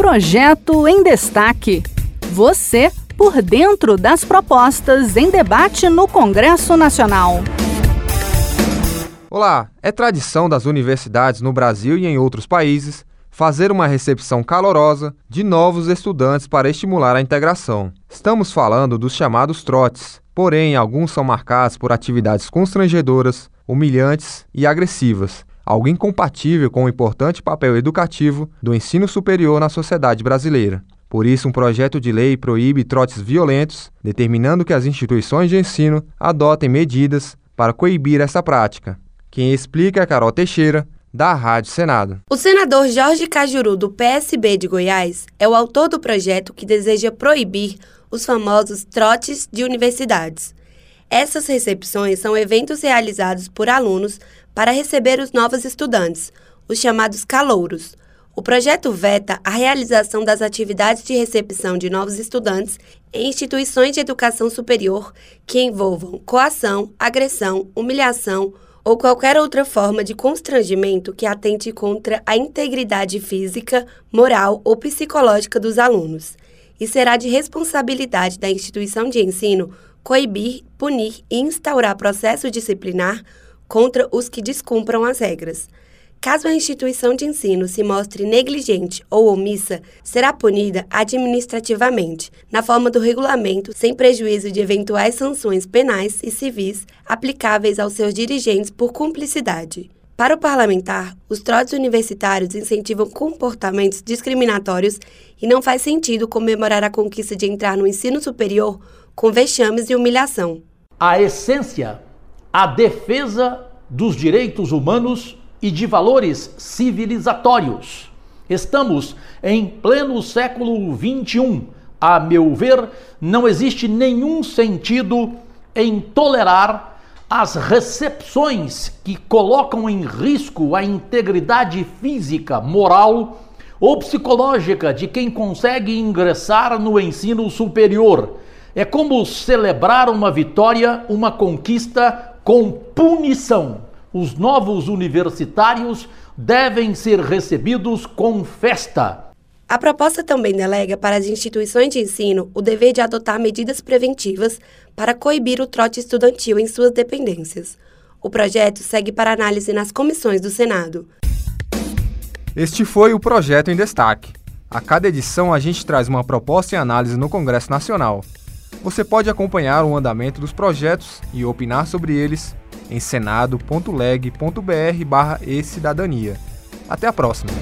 Projeto em Destaque. Você por dentro das propostas em debate no Congresso Nacional. Olá, é tradição das universidades no Brasil e em outros países fazer uma recepção calorosa de novos estudantes para estimular a integração. Estamos falando dos chamados trotes, porém alguns são marcados por atividades constrangedoras, humilhantes e agressivas, algo incompatível com o importante papel educativo do ensino superior na sociedade brasileira. Por isso, um projeto de lei proíbe trotes violentos, determinando que as instituições de ensino adotem medidas para coibir essa prática. Quem explica é Carol Teixeira, da Rádio Senado. O senador Jorge Cajuru, do PSB de Goiás, é o autor do projeto que deseja proibir os famosos trotes de universidades. Essas recepções são eventos realizados por alunos para receber os novos estudantes, os chamados calouros. O projeto veta a realização das atividades de recepção de novos estudantes em instituições de educação superior que envolvam coação, agressão, humilhação ou qualquer outra forma de constrangimento que atente contra a integridade física, moral ou psicológica dos alunos. E será de responsabilidade da instituição de ensino coibir, punir e instaurar processo disciplinar contra os que descumpram as regras. Caso a instituição de ensino se mostre negligente ou omissa, será punida administrativamente, na forma do regulamento, sem prejuízo de eventuais sanções penais e civis aplicáveis aos seus dirigentes por cumplicidade. Para o parlamentar, os trotes universitários incentivam comportamentos discriminatórios e não faz sentido comemorar a conquista de entrar no ensino superior com vexames e humilhação. A essência, a defesa dos direitos humanos e de valores civilizatórios. Estamos em pleno século XXI. A meu ver, não existe nenhum sentido em tolerar as recepções que colocam em risco a integridade física, moral ou psicológica de quem consegue ingressar no ensino superior. É como celebrar uma vitória, uma conquista com punição os novos universitários devem ser recebidos com festa. A proposta também delega para as instituições de ensino o dever de adotar medidas preventivas para coibir o trote estudantil em suas dependências. O projeto segue para análise nas comissões do Senado. Este foi o projeto em destaque. A cada edição a gente traz uma proposta em análise no Congresso Nacional. Você pode acompanhar o andamento dos projetos e opinar sobre eles em senado.leg.br barra e-cidadania. Até a próxima!